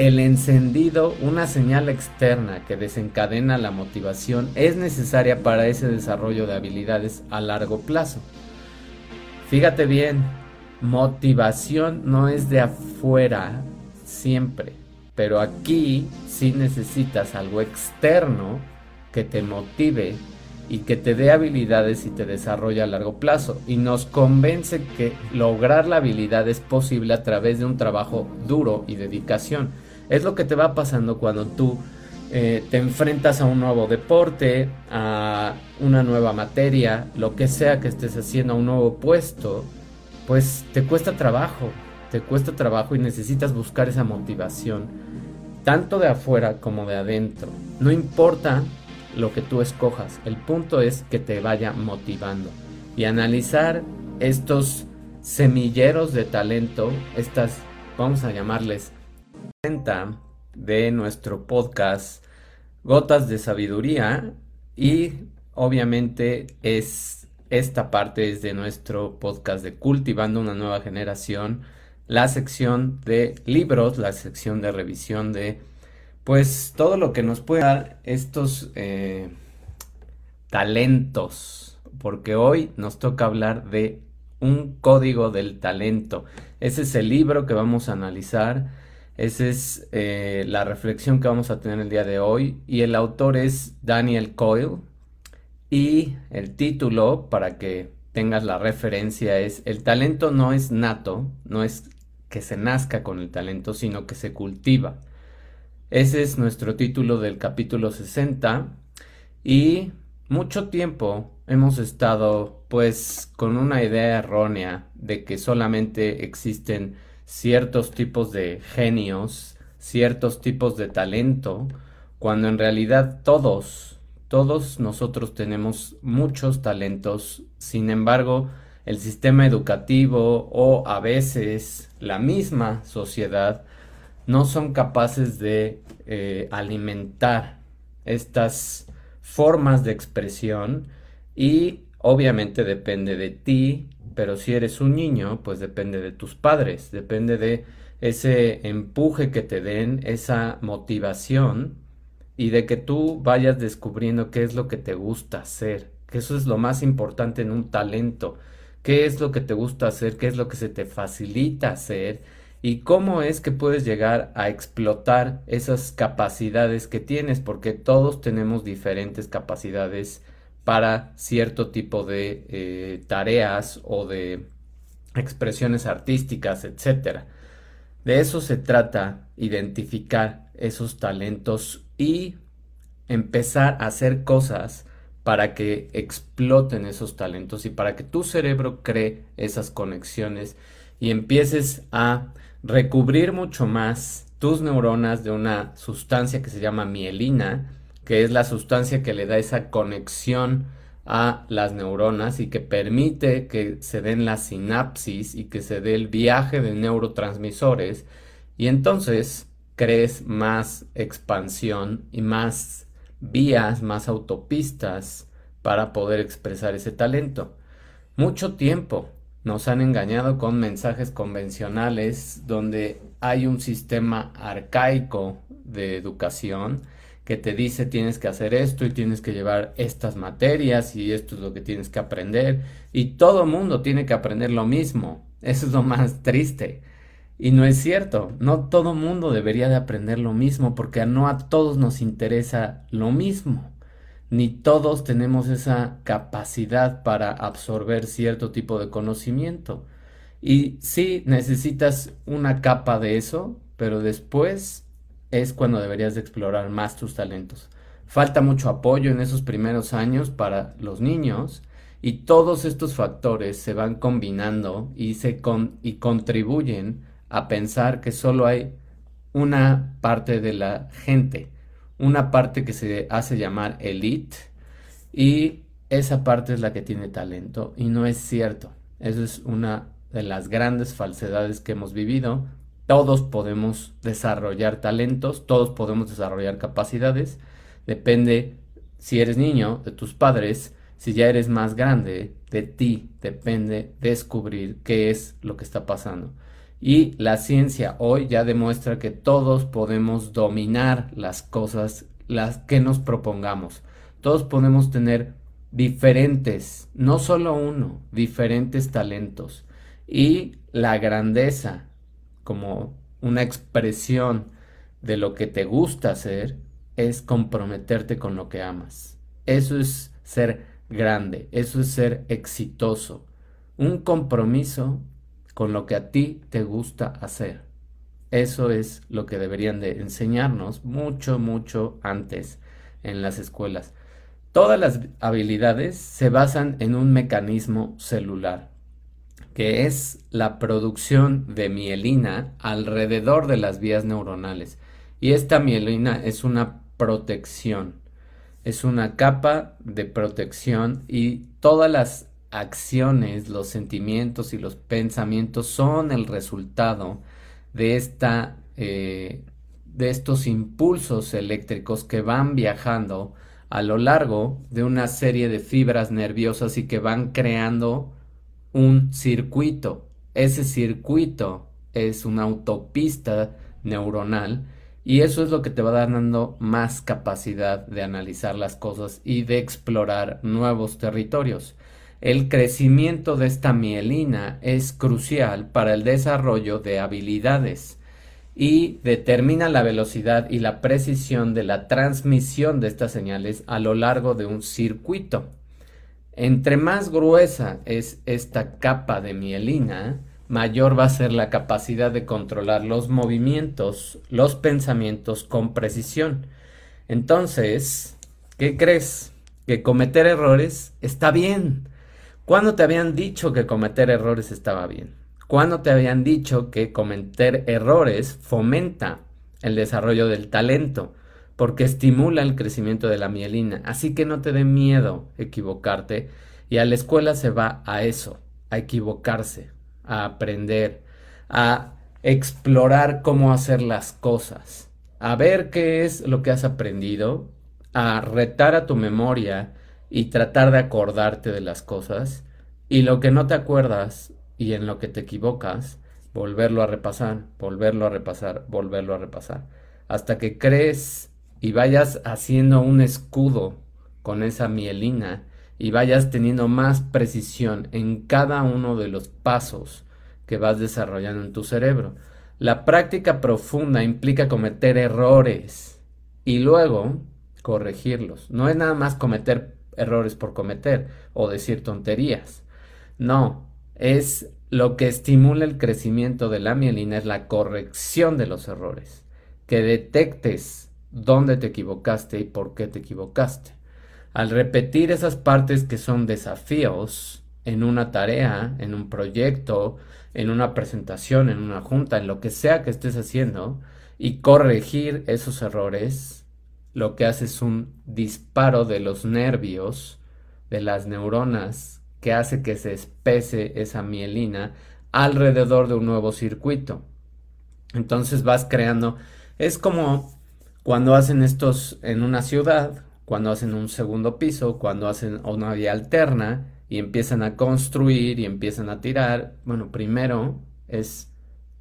el encendido, una señal externa que desencadena la motivación, es necesaria para ese desarrollo de habilidades a largo plazo. Fíjate bien, motivación no es de afuera siempre, pero aquí sí necesitas algo externo que te motive y que te dé habilidades y te desarrolle a largo plazo. Y nos convence que lograr la habilidad es posible a través de un trabajo duro y dedicación. Es lo que te va pasando cuando tú eh, te enfrentas a un nuevo deporte, a una nueva materia, lo que sea que estés haciendo, a un nuevo puesto, pues te cuesta trabajo, te cuesta trabajo y necesitas buscar esa motivación, tanto de afuera como de adentro. No importa lo que tú escojas. El punto es que te vaya motivando y analizar estos semilleros de talento, estas, vamos a llamarles, de nuestro podcast Gotas de Sabiduría y obviamente es esta parte es de nuestro podcast de Cultivando una nueva generación, la sección de libros, la sección de revisión de pues todo lo que nos puede dar estos eh, talentos, porque hoy nos toca hablar de un código del talento. Ese es el libro que vamos a analizar, esa es eh, la reflexión que vamos a tener el día de hoy. Y el autor es Daniel Coyle. Y el título para que tengas la referencia es El talento no es nato, no es que se nazca con el talento, sino que se cultiva. Ese es nuestro título del capítulo 60 y mucho tiempo hemos estado pues con una idea errónea de que solamente existen ciertos tipos de genios, ciertos tipos de talento, cuando en realidad todos, todos nosotros tenemos muchos talentos, sin embargo, el sistema educativo o a veces la misma sociedad no son capaces de eh, alimentar estas formas de expresión y obviamente depende de ti, pero si eres un niño, pues depende de tus padres, depende de ese empuje que te den, esa motivación y de que tú vayas descubriendo qué es lo que te gusta hacer, que eso es lo más importante en un talento, qué es lo que te gusta hacer, qué es lo que se te facilita hacer y cómo es que puedes llegar a explotar esas capacidades que tienes, porque todos tenemos diferentes capacidades para cierto tipo de eh, tareas o de expresiones artísticas, etc. De eso se trata, identificar esos talentos y empezar a hacer cosas para que exploten esos talentos y para que tu cerebro cree esas conexiones y empieces a recubrir mucho más tus neuronas de una sustancia que se llama mielina, que es la sustancia que le da esa conexión a las neuronas y que permite que se den las sinapsis y que se dé el viaje de neurotransmisores y entonces crees más expansión y más vías, más autopistas para poder expresar ese talento. Mucho tiempo nos han engañado con mensajes convencionales donde hay un sistema arcaico de educación que te dice tienes que hacer esto y tienes que llevar estas materias y esto es lo que tienes que aprender y todo mundo tiene que aprender lo mismo. Eso es lo más triste. Y no es cierto, no todo mundo debería de aprender lo mismo porque no a todos nos interesa lo mismo ni todos tenemos esa capacidad para absorber cierto tipo de conocimiento. Y sí, necesitas una capa de eso, pero después es cuando deberías de explorar más tus talentos. Falta mucho apoyo en esos primeros años para los niños y todos estos factores se van combinando y, se y contribuyen a pensar que solo hay una parte de la gente una parte que se hace llamar elite y esa parte es la que tiene talento y no es cierto. Eso es una de las grandes falsedades que hemos vivido. Todos podemos desarrollar talentos, todos podemos desarrollar capacidades. Depende si eres niño de tus padres, si ya eres más grande de ti, depende descubrir qué es lo que está pasando. Y la ciencia hoy ya demuestra que todos podemos dominar las cosas las que nos propongamos. Todos podemos tener diferentes, no solo uno, diferentes talentos. Y la grandeza como una expresión de lo que te gusta hacer es comprometerte con lo que amas. Eso es ser grande, eso es ser exitoso. Un compromiso con lo que a ti te gusta hacer. Eso es lo que deberían de enseñarnos mucho, mucho antes en las escuelas. Todas las habilidades se basan en un mecanismo celular, que es la producción de mielina alrededor de las vías neuronales. Y esta mielina es una protección, es una capa de protección y todas las acciones, los sentimientos y los pensamientos son el resultado de esta eh, de estos impulsos eléctricos que van viajando a lo largo de una serie de fibras nerviosas y que van creando un circuito. Ese circuito es una autopista neuronal y eso es lo que te va dando más capacidad de analizar las cosas y de explorar nuevos territorios. El crecimiento de esta mielina es crucial para el desarrollo de habilidades y determina la velocidad y la precisión de la transmisión de estas señales a lo largo de un circuito. Entre más gruesa es esta capa de mielina, mayor va a ser la capacidad de controlar los movimientos, los pensamientos con precisión. Entonces, ¿qué crees? Que cometer errores está bien. ¿Cuándo te habían dicho que cometer errores estaba bien? ¿Cuándo te habían dicho que cometer errores fomenta el desarrollo del talento? Porque estimula el crecimiento de la mielina. Así que no te dé miedo equivocarte. Y a la escuela se va a eso, a equivocarse, a aprender, a explorar cómo hacer las cosas, a ver qué es lo que has aprendido, a retar a tu memoria y tratar de acordarte de las cosas y lo que no te acuerdas y en lo que te equivocas, volverlo a repasar, volverlo a repasar, volverlo a repasar, hasta que crees y vayas haciendo un escudo con esa mielina y vayas teniendo más precisión en cada uno de los pasos que vas desarrollando en tu cerebro. La práctica profunda implica cometer errores y luego corregirlos. No es nada más cometer errores por cometer o decir tonterías. No, es lo que estimula el crecimiento de la mielina es la corrección de los errores, que detectes dónde te equivocaste y por qué te equivocaste. Al repetir esas partes que son desafíos en una tarea, en un proyecto, en una presentación, en una junta, en lo que sea que estés haciendo, y corregir esos errores, lo que hace es un disparo de los nervios, de las neuronas, que hace que se espese esa mielina alrededor de un nuevo circuito. Entonces vas creando, es como cuando hacen estos en una ciudad, cuando hacen un segundo piso, cuando hacen una vía alterna y empiezan a construir y empiezan a tirar, bueno, primero es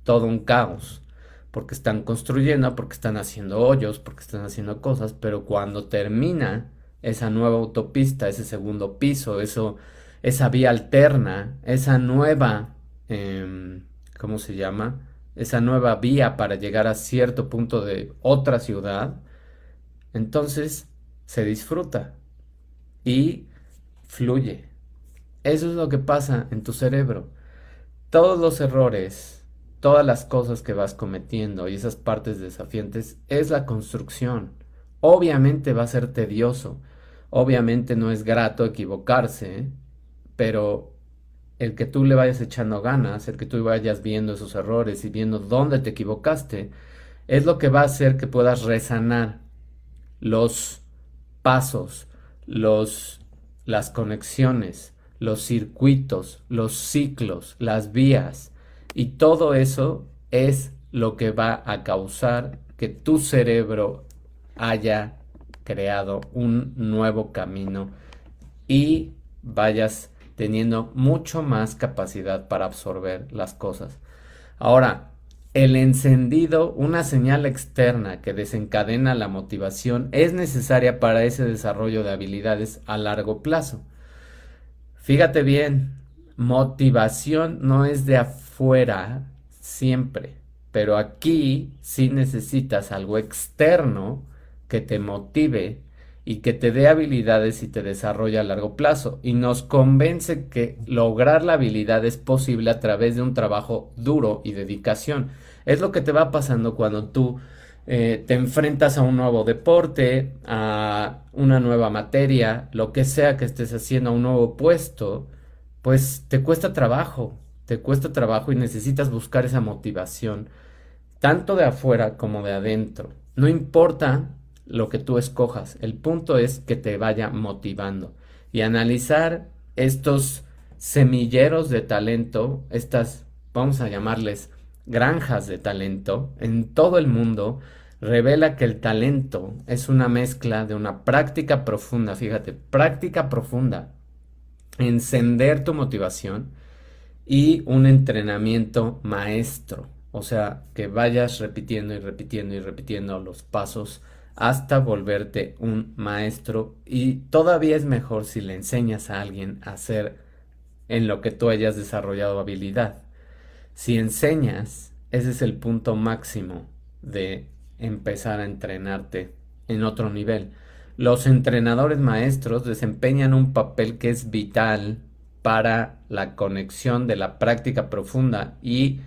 todo un caos porque están construyendo, porque están haciendo hoyos, porque están haciendo cosas, pero cuando termina esa nueva autopista, ese segundo piso, eso, esa vía alterna, esa nueva, em, ¿cómo se llama? Esa nueva vía para llegar a cierto punto de otra ciudad, entonces se disfruta y fluye. Eso es lo que pasa en tu cerebro. Todos los errores, todas las cosas que vas cometiendo y esas partes desafiantes es la construcción. Obviamente va a ser tedioso, obviamente no es grato equivocarse, pero el que tú le vayas echando ganas, el que tú vayas viendo esos errores y viendo dónde te equivocaste, es lo que va a hacer que puedas resanar los pasos, los, las conexiones, los circuitos, los ciclos, las vías, y todo eso es lo que va a causar que tu cerebro haya creado un nuevo camino y vayas teniendo mucho más capacidad para absorber las cosas. Ahora, el encendido, una señal externa que desencadena la motivación, es necesaria para ese desarrollo de habilidades a largo plazo. Fíjate bien, motivación no es de afuera siempre, pero aquí sí necesitas algo externo que te motive y que te dé habilidades y te desarrolle a largo plazo. Y nos convence que lograr la habilidad es posible a través de un trabajo duro y dedicación. Es lo que te va pasando cuando tú eh, te enfrentas a un nuevo deporte, a una nueva materia, lo que sea que estés haciendo, a un nuevo puesto, pues te cuesta trabajo, te cuesta trabajo y necesitas buscar esa motivación, tanto de afuera como de adentro. No importa lo que tú escojas. El punto es que te vaya motivando y analizar estos semilleros de talento, estas, vamos a llamarles granjas de talento en todo el mundo, revela que el talento es una mezcla de una práctica profunda, fíjate, práctica profunda, encender tu motivación y un entrenamiento maestro, o sea, que vayas repitiendo y repitiendo y repitiendo los pasos hasta volverte un maestro y todavía es mejor si le enseñas a alguien a hacer en lo que tú hayas desarrollado habilidad. Si enseñas, ese es el punto máximo de empezar a entrenarte en otro nivel. Los entrenadores maestros desempeñan un papel que es vital para la conexión de la práctica profunda y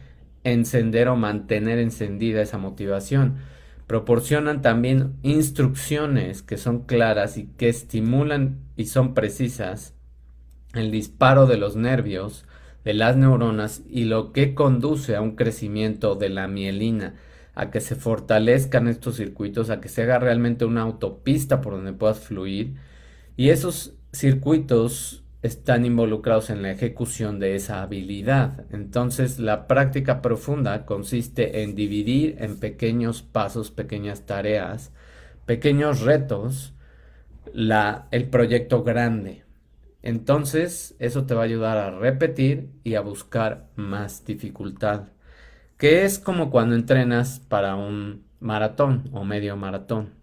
encender o mantener encendida esa motivación proporcionan también instrucciones que son claras y que estimulan y son precisas el disparo de los nervios, de las neuronas y lo que conduce a un crecimiento de la mielina, a que se fortalezcan estos circuitos, a que se haga realmente una autopista por donde puedas fluir. Y esos circuitos están involucrados en la ejecución de esa habilidad. Entonces, la práctica profunda consiste en dividir en pequeños pasos, pequeñas tareas, pequeños retos, la, el proyecto grande. Entonces, eso te va a ayudar a repetir y a buscar más dificultad, que es como cuando entrenas para un maratón o medio maratón.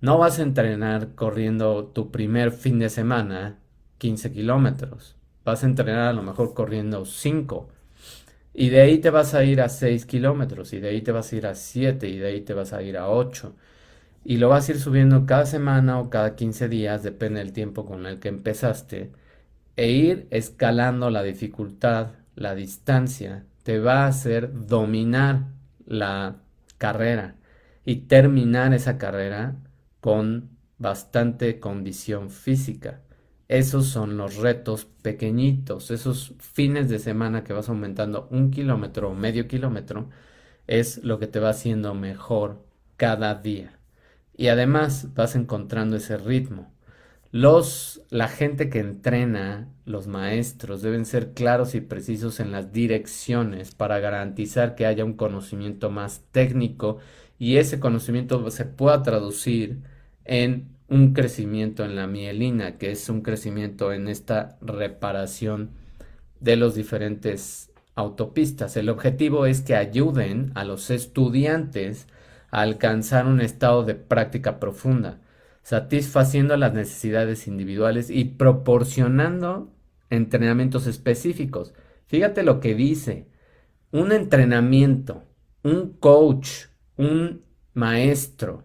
No vas a entrenar corriendo tu primer fin de semana 15 kilómetros. Vas a entrenar a lo mejor corriendo 5. Y de ahí te vas a ir a 6 kilómetros. Y de ahí te vas a ir a 7. Y de ahí te vas a ir a 8. Y lo vas a ir subiendo cada semana o cada 15 días, depende del tiempo con el que empezaste. E ir escalando la dificultad, la distancia, te va a hacer dominar la carrera y terminar esa carrera con bastante condición física. Esos son los retos pequeñitos, esos fines de semana que vas aumentando un kilómetro o medio kilómetro, es lo que te va haciendo mejor cada día. Y además vas encontrando ese ritmo. Los, la gente que entrena, los maestros, deben ser claros y precisos en las direcciones para garantizar que haya un conocimiento más técnico y ese conocimiento se pueda traducir en un crecimiento en la mielina, que es un crecimiento en esta reparación de los diferentes autopistas. El objetivo es que ayuden a los estudiantes a alcanzar un estado de práctica profunda, satisfaciendo las necesidades individuales y proporcionando entrenamientos específicos. Fíjate lo que dice, un entrenamiento, un coach, un maestro,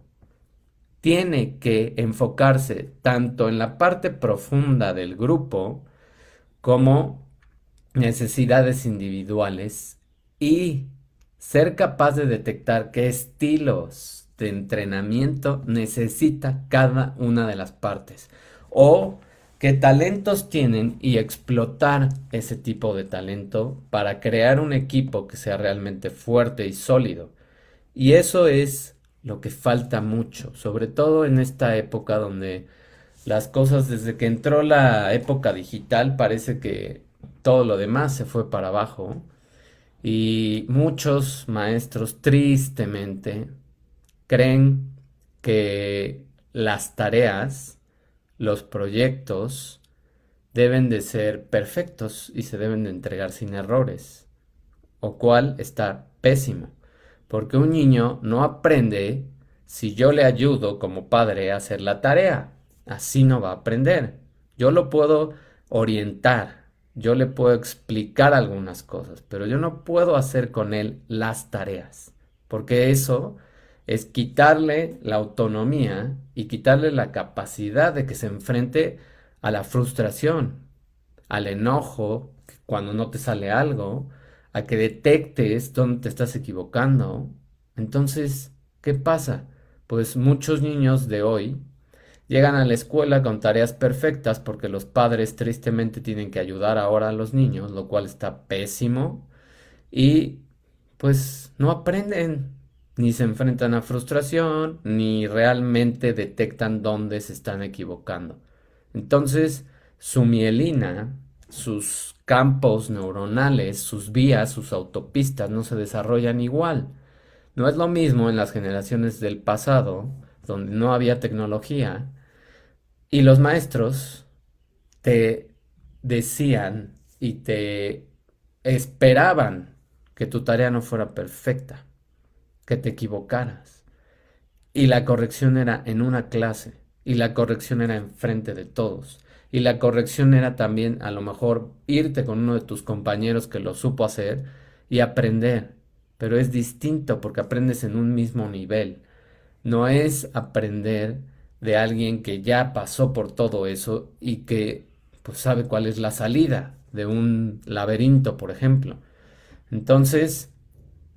tiene que enfocarse tanto en la parte profunda del grupo como necesidades individuales y ser capaz de detectar qué estilos de entrenamiento necesita cada una de las partes o qué talentos tienen y explotar ese tipo de talento para crear un equipo que sea realmente fuerte y sólido. Y eso es lo que falta mucho, sobre todo en esta época donde las cosas desde que entró la época digital parece que todo lo demás se fue para abajo y muchos maestros tristemente creen que las tareas, los proyectos deben de ser perfectos y se deben de entregar sin errores. o cual está pésimo. Porque un niño no aprende si yo le ayudo como padre a hacer la tarea. Así no va a aprender. Yo lo puedo orientar, yo le puedo explicar algunas cosas, pero yo no puedo hacer con él las tareas, porque eso es quitarle la autonomía y quitarle la capacidad de que se enfrente a la frustración, al enojo cuando no te sale algo, a que detectes dónde te estás equivocando. Entonces, ¿qué pasa? Pues muchos niños de hoy llegan a la escuela con tareas perfectas porque los padres tristemente tienen que ayudar ahora a los niños, lo cual está pésimo. Y pues no aprenden, ni se enfrentan a frustración, ni realmente detectan dónde se están equivocando. Entonces, su mielina, sus campos neuronales, sus vías, sus autopistas no se desarrollan igual. No es lo mismo en las generaciones del pasado, donde no había tecnología, y los maestros te decían y te esperaban que tu tarea no fuera perfecta, que te equivocaras. Y la corrección era en una clase, y la corrección era enfrente de todos. Y la corrección era también a lo mejor irte con uno de tus compañeros que lo supo hacer y aprender. Pero es distinto porque aprendes en un mismo nivel. No es aprender de alguien que ya pasó por todo eso y que pues sabe cuál es la salida de un laberinto, por ejemplo. Entonces,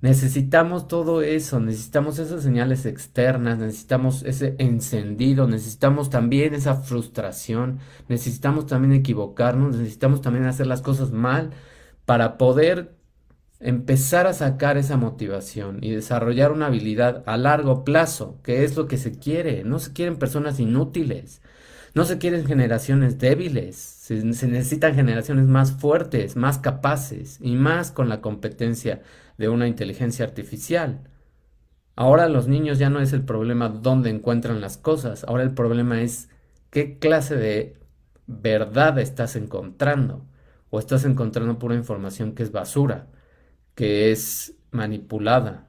necesitamos todo eso, necesitamos esas señales externas, necesitamos ese encendido, necesitamos también esa frustración, necesitamos también equivocarnos, necesitamos también hacer las cosas mal para poder empezar a sacar esa motivación y desarrollar una habilidad a largo plazo, que es lo que se quiere. No se quieren personas inútiles, no se quieren generaciones débiles, se, necesitan generaciones más fuertes, más capaces y más con la competencia de una inteligencia artificial. Ahora los niños ya no es el problema dónde encuentran las cosas, ahora el problema es qué clase de verdad estás encontrando o estás encontrando pura información que es basura que es manipulada.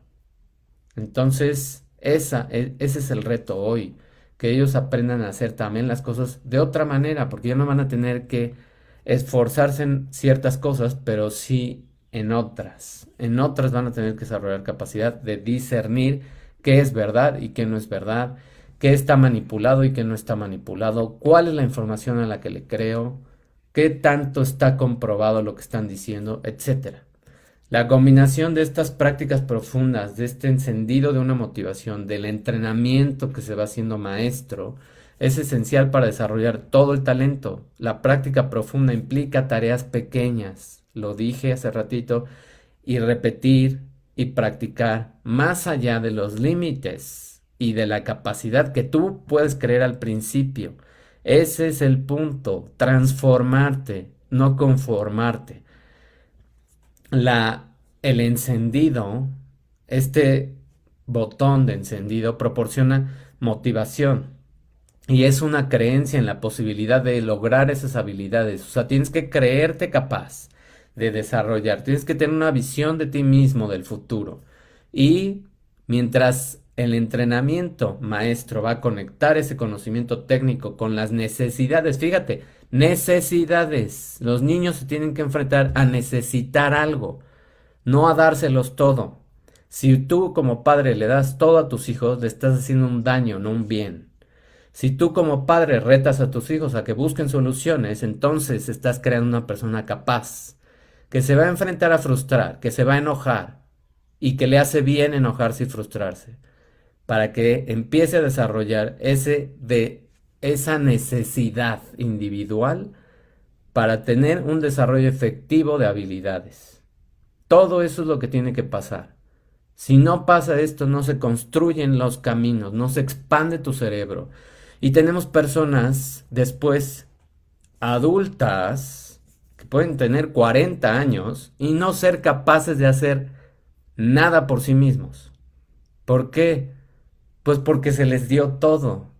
Entonces, esa, e, ese es el reto hoy, que ellos aprendan a hacer también las cosas de otra manera, porque ya no van a tener que esforzarse en ciertas cosas, pero sí en otras. En otras van a tener que desarrollar capacidad de discernir qué es verdad y qué no es verdad, qué está manipulado y qué no está manipulado, cuál es la información a la que le creo, qué tanto está comprobado lo que están diciendo, etcétera. La combinación de estas prácticas profundas, de este encendido de una motivación, del entrenamiento que se va haciendo maestro, es esencial para desarrollar todo el talento. La práctica profunda implica tareas pequeñas, lo dije hace ratito, y repetir y practicar más allá de los límites y de la capacidad que tú puedes creer al principio. Ese es el punto, transformarte, no conformarte la, el encendido, este botón de encendido proporciona motivación y es una creencia en la posibilidad de lograr esas habilidades. O sea, tienes que creerte capaz de desarrollar, tienes que tener una visión de ti mismo del futuro. Y mientras el entrenamiento maestro va a conectar ese conocimiento técnico con las necesidades, fíjate, Necesidades. Los niños se tienen que enfrentar a necesitar algo, no a dárselos todo. Si tú como padre le das todo a tus hijos, le estás haciendo un daño, no un bien. Si tú como padre retas a tus hijos a que busquen soluciones, entonces estás creando una persona capaz, que se va a enfrentar a frustrar, que se va a enojar y que le hace bien enojarse y frustrarse, para que empiece a desarrollar ese de esa necesidad individual para tener un desarrollo efectivo de habilidades. Todo eso es lo que tiene que pasar. Si no pasa esto, no se construyen los caminos, no se expande tu cerebro. Y tenemos personas después adultas pueden tener 40 años y no ser capaces de hacer nada por sí mismos. ¿Por qué? Pues porque se les dio todo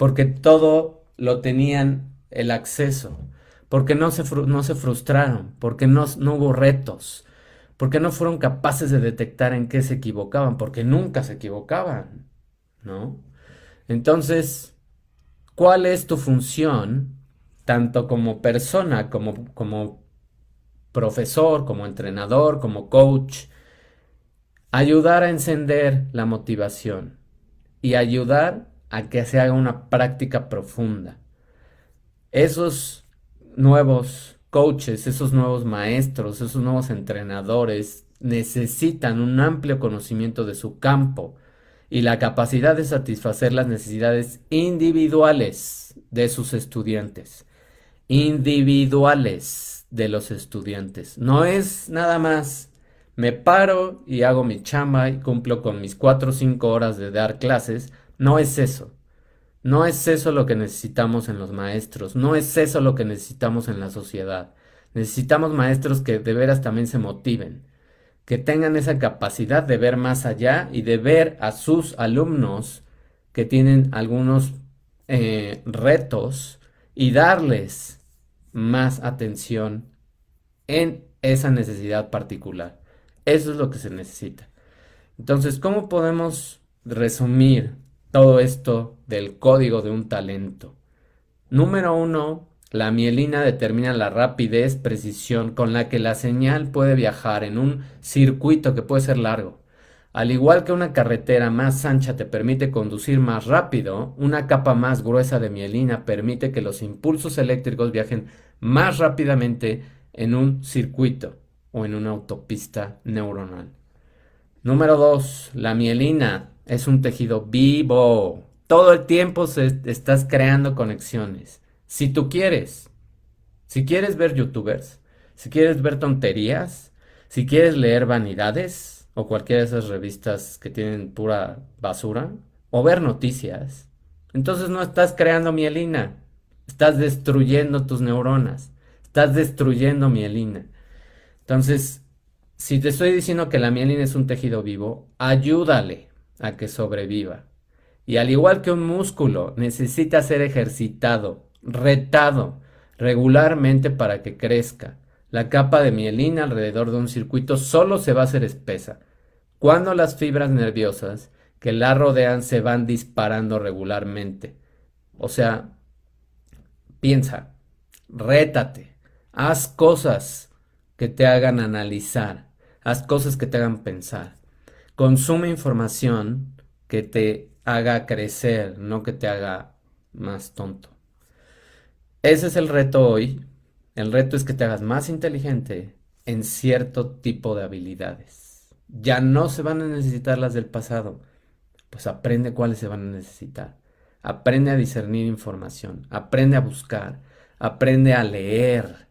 porque todo lo tenían el acceso, porque no se, no se frustraron, porque no, no hubo retos, ¿Por qué no fueron capaces de detectar en qué se equivocaban? Porque nunca se equivocaban, ¿no? Entonces, ¿cuál es tu función, tanto como persona, como, como profesor, como entrenador, como coach? Ayudar a encender la motivación y ayudar a que se haga una práctica profunda. Esos nuevos coaches, esos nuevos maestros, esos nuevos entrenadores necesitan un amplio conocimiento de su campo y la capacidad de satisfacer las necesidades individuales de sus estudiantes. Individuales de los estudiantes. No es nada más me paro y hago mi chamba y cumplo con mis cuatro o cinco horas de dar clases. No es eso. No es eso lo que necesitamos en los maestros, no es eso lo que necesitamos en la sociedad. Necesitamos maestros que de veras también se motiven, que tengan esa capacidad de ver más allá y de ver a sus alumnos que tienen algunos eh, retos y darles más atención en esa necesidad particular. Eso es lo que se necesita. Entonces, ¿cómo podemos resumir todo esto del código de un talento. Número uno, la mielina determina la rapidez, precisión con la que la señal puede viajar en un circuito que puede ser largo. Al igual que una carretera más ancha te permite conducir más rápido, una capa más gruesa de mielina permite que los impulsos eléctricos viajen más rápidamente en un circuito o en una autopista neuronal. Número 2. La mielina es un tejido vivo. Todo el tiempo se, estás creando conexiones. Si tú quieres, si quieres ver youtubers, si quieres ver tonterías, si quieres leer vanidades o cualquiera de esas revistas que tienen pura basura, o ver noticias, entonces no estás creando mielina, estás destruyendo tus neuronas, estás destruyendo mielina. Entonces, si te estoy diciendo que la mielina es un tejido vivo, ayúdale a que sobreviva. Y al igual que un músculo, necesita ser ejercitado, retado regularmente para que crezca. La capa de mielina alrededor de un circuito solo se va a hacer espesa cuando las fibras nerviosas que la rodean se van disparando regularmente. O sea, piensa, rétate, haz cosas que te hagan analizar, haz cosas que te hagan pensar. Consume información que te haga crecer, no que te haga más tonto. Ese es el reto hoy. El reto es que te hagas más inteligente en cierto tipo de habilidades. Ya no se van a necesitar las del pasado. Pues aprende cuáles se van a necesitar. Aprende a discernir información. Aprende a buscar. Aprende a leer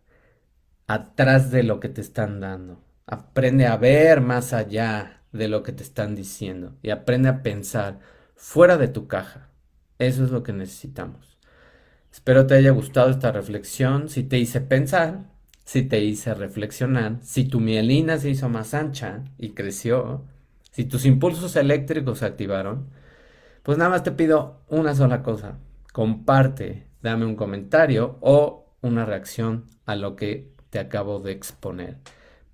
atrás de lo que te están dando. Aprende a ver más allá de lo que te están diciendo y aprende a pensar fuera de tu caja. Eso es lo que necesitamos. Espero te haya gustado esta reflexión. Si te hice pensar, si te hice reflexionar, si tu mielina se hizo más ancha y creció, si tus impulsos eléctricos se activaron, pues nada más te pido una sola cosa. Comparte, dame un comentario o una reacción a lo que te acabo de exponer.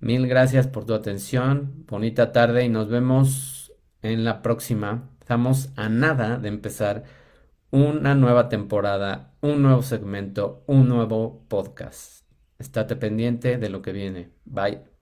Mil gracias por tu atención, bonita tarde y nos vemos en la próxima. Estamos a nada de empezar una nueva temporada, un nuevo segmento, un nuevo podcast. Estate pendiente de lo que viene. Bye.